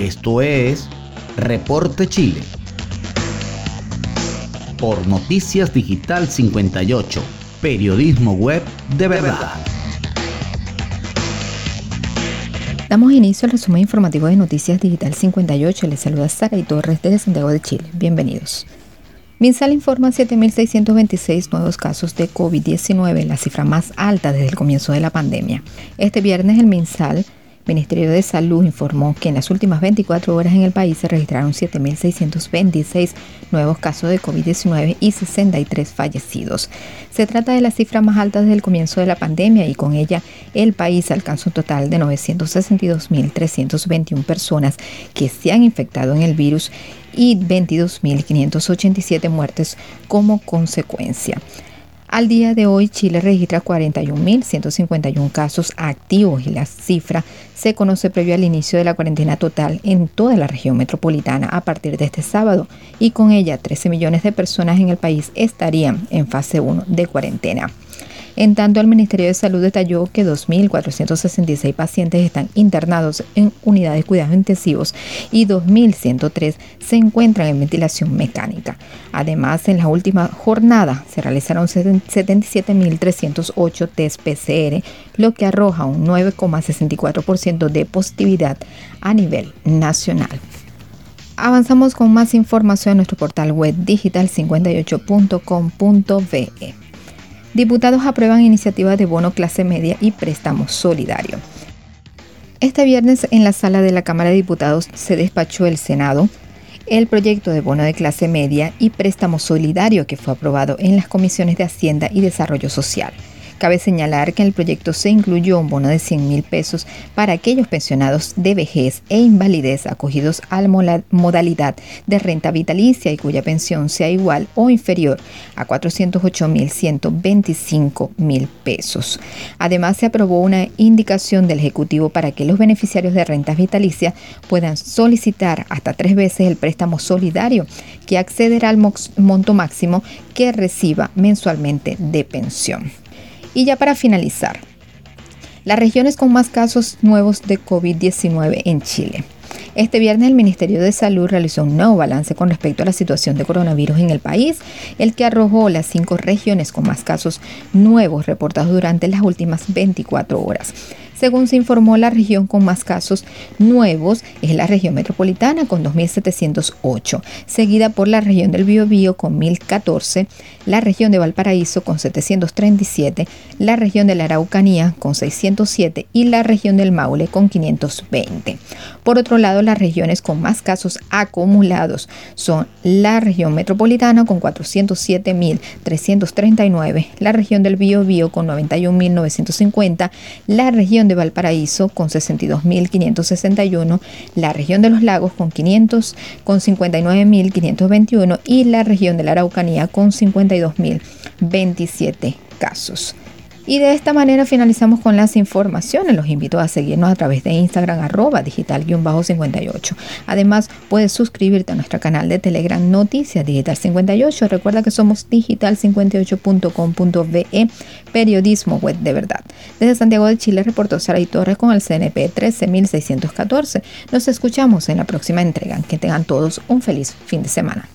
Esto es Reporte Chile. Por Noticias Digital 58, periodismo web de verdad. Damos inicio al resumen informativo de Noticias Digital 58. Les saluda Sara y Torres desde Santiago de Chile. Bienvenidos. Minsal informa 7.626 nuevos casos de COVID-19, la cifra más alta desde el comienzo de la pandemia. Este viernes el Minsal Ministerio de Salud informó que en las últimas 24 horas en el país se registraron 7.626 nuevos casos de COVID-19 y 63 fallecidos. Se trata de la cifra más alta desde el comienzo de la pandemia y con ella el país alcanza un total de 962.321 personas que se han infectado en el virus y 22.587 muertes como consecuencia. Al día de hoy, Chile registra 41.151 casos activos y la cifra se conoce previo al inicio de la cuarentena total en toda la región metropolitana a partir de este sábado y con ella 13 millones de personas en el país estarían en fase 1 de cuarentena. En tanto, el Ministerio de Salud detalló que 2.466 pacientes están internados en unidades de cuidados intensivos y 2.103 se encuentran en ventilación mecánica. Además, en la última jornada se realizaron 77.308 test PCR, lo que arroja un 9,64% de positividad a nivel nacional. Avanzamos con más información en nuestro portal web digital58.com.be. Diputados aprueban iniciativas de bono clase media y préstamo solidario. Este viernes en la sala de la Cámara de Diputados se despachó el Senado el proyecto de bono de clase media y préstamo solidario que fue aprobado en las comisiones de Hacienda y Desarrollo Social. Cabe señalar que en el proyecto se incluyó un bono de 100 mil pesos para aquellos pensionados de vejez e invalidez acogidos a la modalidad de renta vitalicia y cuya pensión sea igual o inferior a 408 mil 125 mil pesos. Además, se aprobó una indicación del Ejecutivo para que los beneficiarios de rentas vitalicias puedan solicitar hasta tres veces el préstamo solidario que accederá al monto máximo que reciba mensualmente de pensión. Y ya para finalizar, las regiones con más casos nuevos de COVID-19 en Chile. Este viernes el Ministerio de Salud realizó un nuevo balance con respecto a la situación de coronavirus en el país, el que arrojó las cinco regiones con más casos nuevos reportados durante las últimas 24 horas. Según se informó, la región con más casos nuevos es la región metropolitana con 2.708, seguida por la región del Biobío con 1.014, la región de Valparaíso con 737, la región de la Araucanía con 607 y la región del Maule con 520. Por otro lado, las regiones con más casos acumulados son la región metropolitana con 407.339, la región del Biobío con 91.950, la región de Valparaíso con 62.561, la región de los lagos con 500, con 59.521 y la región de la Araucanía con 52.027 casos. Y de esta manera finalizamos con las informaciones. Los invito a seguirnos a través de Instagram arroba digital-58. Además, puedes suscribirte a nuestro canal de Telegram Noticias Digital 58. Recuerda que somos digital58.com.be, periodismo web de verdad. Desde Santiago de Chile reportó Sara y Torres con el CNP 13614. Nos escuchamos en la próxima entrega. Que tengan todos un feliz fin de semana.